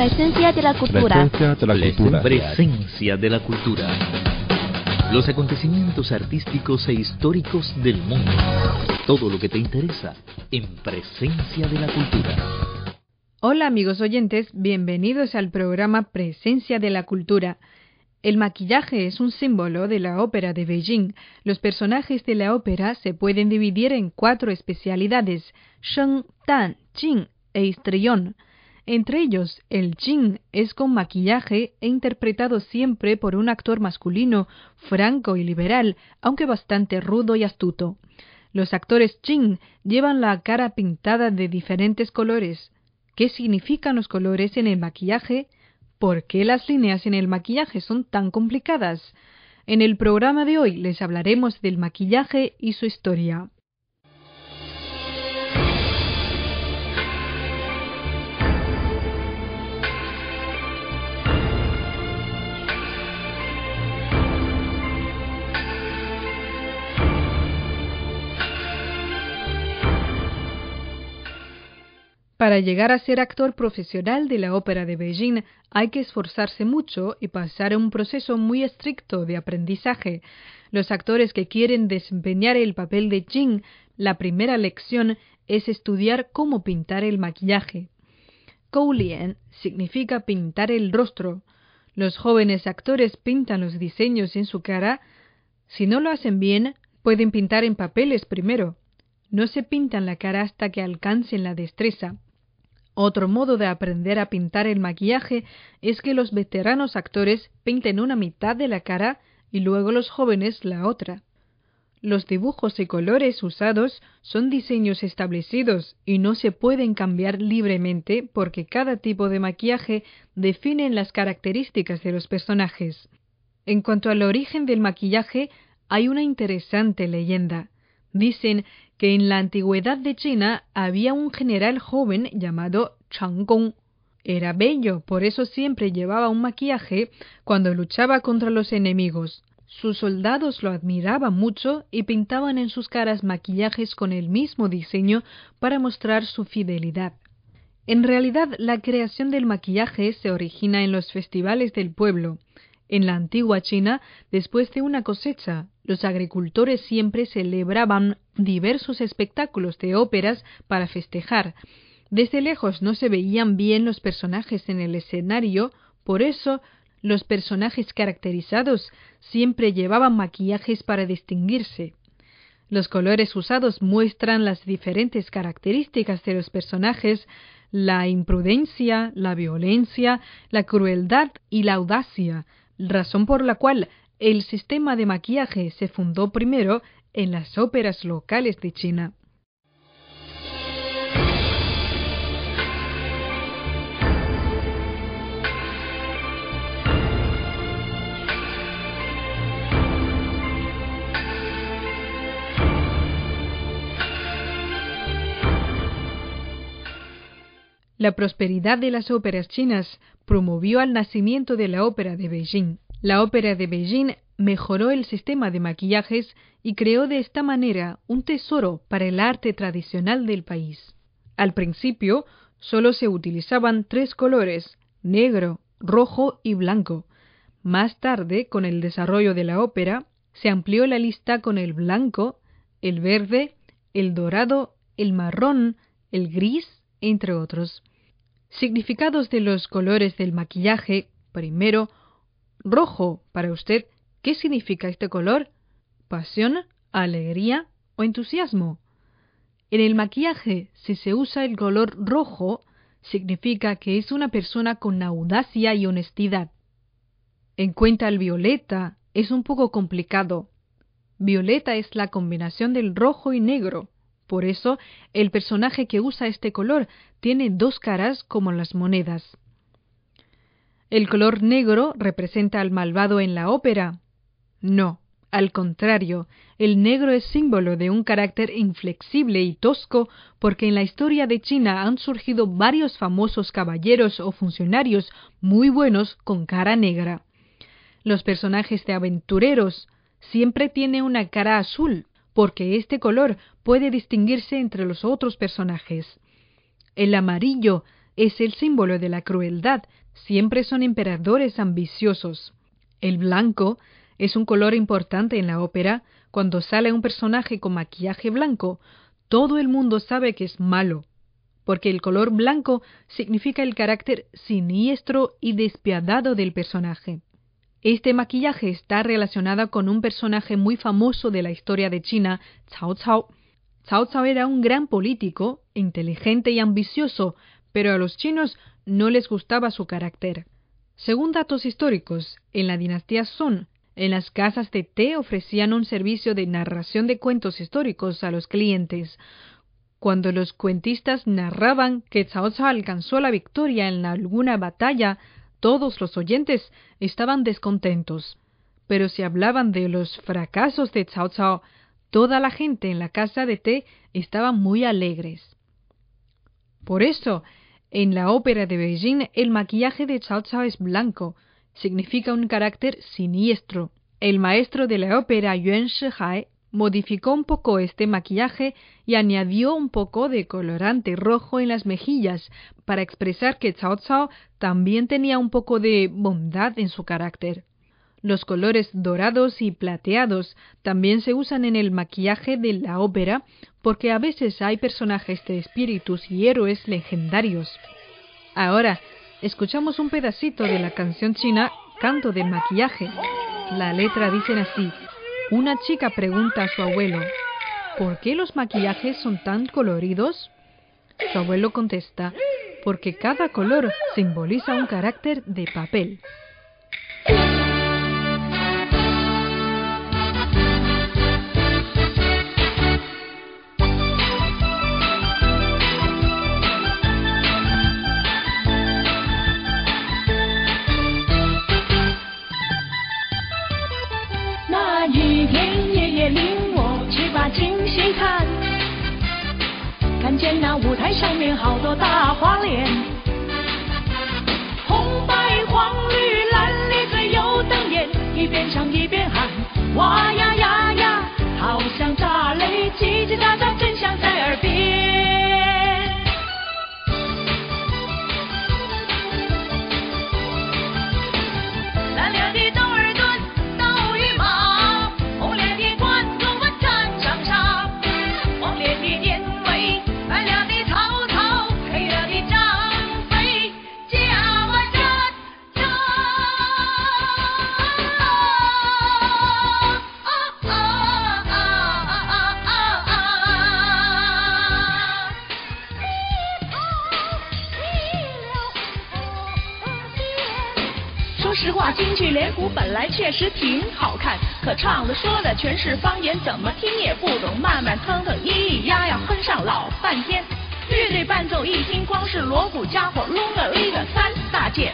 Presencia de la cultura. Presencia de la cultura. Presencia de la cultura. Los acontecimientos artísticos e históricos del mundo. Todo lo que te interesa en Presencia de la cultura. Hola amigos oyentes, bienvenidos al programa Presencia de la Cultura. El maquillaje es un símbolo de la ópera de Beijing. Los personajes de la ópera se pueden dividir en cuatro especialidades: Sheng, Tan, Jing e Histrión. Entre ellos, el Jing es con maquillaje e interpretado siempre por un actor masculino, franco y liberal, aunque bastante rudo y astuto. Los actores Jing llevan la cara pintada de diferentes colores. ¿Qué significan los colores en el maquillaje? ¿Por qué las líneas en el maquillaje son tan complicadas? En el programa de hoy les hablaremos del maquillaje y su historia. Para llegar a ser actor profesional de la ópera de Beijing hay que esforzarse mucho y pasar un proceso muy estricto de aprendizaje. Los actores que quieren desempeñar el papel de Jing, la primera lección es estudiar cómo pintar el maquillaje. Koulien significa pintar el rostro. Los jóvenes actores pintan los diseños en su cara. Si no lo hacen bien, pueden pintar en papeles primero. No se pintan la cara hasta que alcancen la destreza. Otro modo de aprender a pintar el maquillaje es que los veteranos actores pinten una mitad de la cara y luego los jóvenes la otra. Los dibujos y colores usados son diseños establecidos y no se pueden cambiar libremente porque cada tipo de maquillaje define las características de los personajes. En cuanto al origen del maquillaje, hay una interesante leyenda. Dicen que en la antigüedad de China había un general joven llamado Chang Gong. Era bello, por eso siempre llevaba un maquillaje cuando luchaba contra los enemigos. Sus soldados lo admiraban mucho y pintaban en sus caras maquillajes con el mismo diseño para mostrar su fidelidad. En realidad, la creación del maquillaje se origina en los festivales del pueblo. En la antigua China, después de una cosecha, los agricultores siempre celebraban diversos espectáculos de óperas para festejar. Desde lejos no se veían bien los personajes en el escenario, por eso los personajes caracterizados siempre llevaban maquillajes para distinguirse. Los colores usados muestran las diferentes características de los personajes, la imprudencia, la violencia, la crueldad y la audacia, razón por la cual el sistema de maquillaje se fundó primero en las óperas locales de China. La prosperidad de las óperas chinas promovió al nacimiento de la ópera de Beijing. La ópera de Beijing mejoró el sistema de maquillajes y creó de esta manera un tesoro para el arte tradicional del país. Al principio solo se utilizaban tres colores, negro, rojo y blanco. Más tarde, con el desarrollo de la ópera, se amplió la lista con el blanco, el verde, el dorado, el marrón, el gris, entre otros. Significados de los colores del maquillaje. Primero, rojo. Para usted, ¿qué significa este color? ¿Pasión, alegría o entusiasmo? En el maquillaje, si se usa el color rojo, significa que es una persona con audacia y honestidad. En cuenta el violeta, es un poco complicado. Violeta es la combinación del rojo y negro. Por eso, el personaje que usa este color tiene dos caras como las monedas. ¿El color negro representa al malvado en la ópera? No, al contrario, el negro es símbolo de un carácter inflexible y tosco porque en la historia de China han surgido varios famosos caballeros o funcionarios muy buenos con cara negra. Los personajes de aventureros siempre tienen una cara azul porque este color puede distinguirse entre los otros personajes. El amarillo es el símbolo de la crueldad, siempre son emperadores ambiciosos. El blanco es un color importante en la ópera. Cuando sale un personaje con maquillaje blanco, todo el mundo sabe que es malo, porque el color blanco significa el carácter siniestro y despiadado del personaje. Este maquillaje está relacionado con un personaje muy famoso de la historia de China, Cao Cao. Cao Cao era un gran político, inteligente y ambicioso, pero a los chinos no les gustaba su carácter. Según datos históricos, en la dinastía Song, en las casas de té ofrecían un servicio de narración de cuentos históricos a los clientes. Cuando los cuentistas narraban que Cao Cao alcanzó la victoria en alguna batalla, todos los oyentes estaban descontentos. Pero si hablaban de los fracasos de Cao Cao, toda la gente en la casa de té estaba muy alegres. Por eso, en la ópera de Beijing el maquillaje de Cao Cao es blanco, significa un carácter siniestro. El maestro de la ópera Yuan Shihai modificó un poco este maquillaje y añadió un poco de colorante rojo en las mejillas para expresar que Cao Cao también tenía un poco de bondad en su carácter. Los colores dorados y plateados también se usan en el maquillaje de la ópera porque a veces hay personajes de espíritus y héroes legendarios. Ahora, escuchamos un pedacito de la canción china Canto de maquillaje. La letra dice así. Una chica pregunta a su abuelo, ¿por qué los maquillajes son tan coloridos? Su abuelo contesta, porque cada color simboliza un carácter de papel. 上面好多大花脸，红白黄绿蓝鬣嘴又瞪眼，一边唱一边喊，哇呀呀，本来确实挺好看，可唱的说的全是方言，怎么听也不懂。慢慢腾腾，咿咿呀呀，哼上老半天。乐队伴奏一听，光是锣鼓家伙，隆个哩个三大件，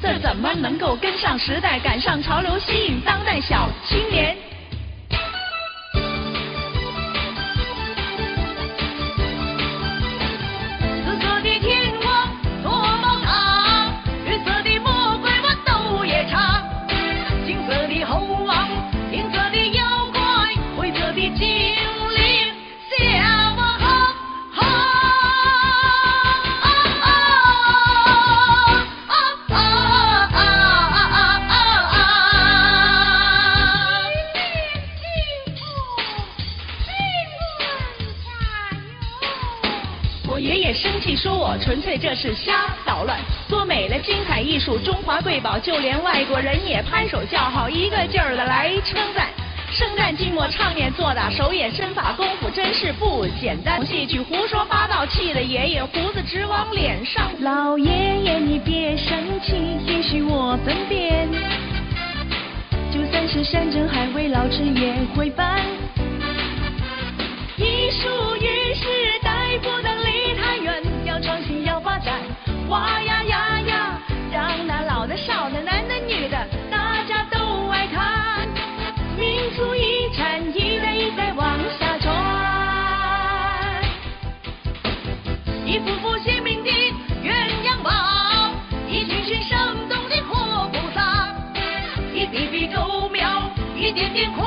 这怎么能够跟上时代，赶上潮流，吸引当代小青年？爷爷生气说：“我纯粹这是瞎捣乱，多美了精彩艺术，中华瑰宝，就连外国人也拍手叫好，一个劲儿的来称赞。生旦净末唱念做打手眼身法功夫真是不简单。戏曲胡说八道，气得爷爷胡子直往脸上。老爷爷你别生气，也许我分辨，就算是山珍海味，老吃也会办。哇呀呀呀，让那老的少的男的女的大家都爱看，民族遗产一代一代往下传，一幅幅鲜明的鸳鸯宝，一群群生动的活菩萨，一笔笔勾描，一点点扩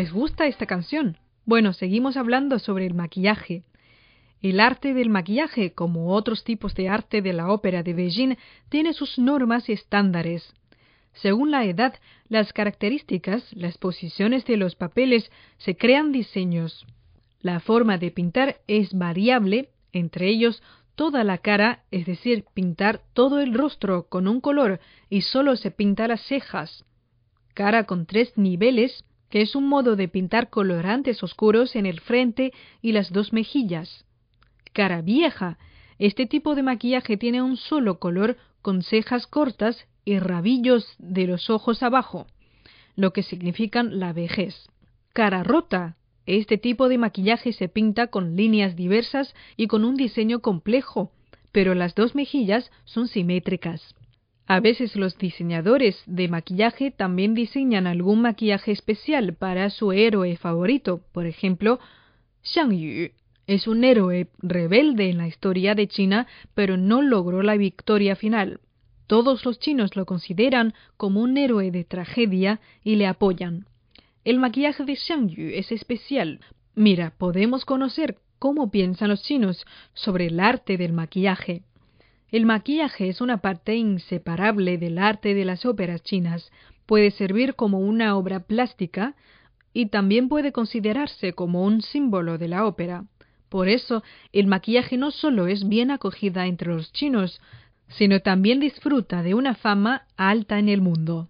¿Les gusta esta canción? Bueno, seguimos hablando sobre el maquillaje. El arte del maquillaje, como otros tipos de arte de la ópera de Beijing, tiene sus normas y estándares. Según la edad, las características, las posiciones de los papeles, se crean diseños. La forma de pintar es variable, entre ellos toda la cara, es decir, pintar todo el rostro con un color y solo se pinta las cejas. Cara con tres niveles, que es un modo de pintar colorantes oscuros en el frente y las dos mejillas cara vieja. Este tipo de maquillaje tiene un solo color con cejas cortas y rabillos de los ojos abajo, lo que significan la vejez. Cara rota. Este tipo de maquillaje se pinta con líneas diversas y con un diseño complejo, pero las dos mejillas son simétricas. A veces los diseñadores de maquillaje también diseñan algún maquillaje especial para su héroe favorito, por ejemplo, Xiang Yu, es un héroe rebelde en la historia de China, pero no logró la victoria final. Todos los chinos lo consideran como un héroe de tragedia y le apoyan. El maquillaje de Xiang Yu es especial. Mira, podemos conocer cómo piensan los chinos sobre el arte del maquillaje. El maquillaje es una parte inseparable del arte de las óperas chinas. Puede servir como una obra plástica y también puede considerarse como un símbolo de la ópera. Por eso, el maquillaje no solo es bien acogida entre los chinos, sino también disfruta de una fama alta en el mundo.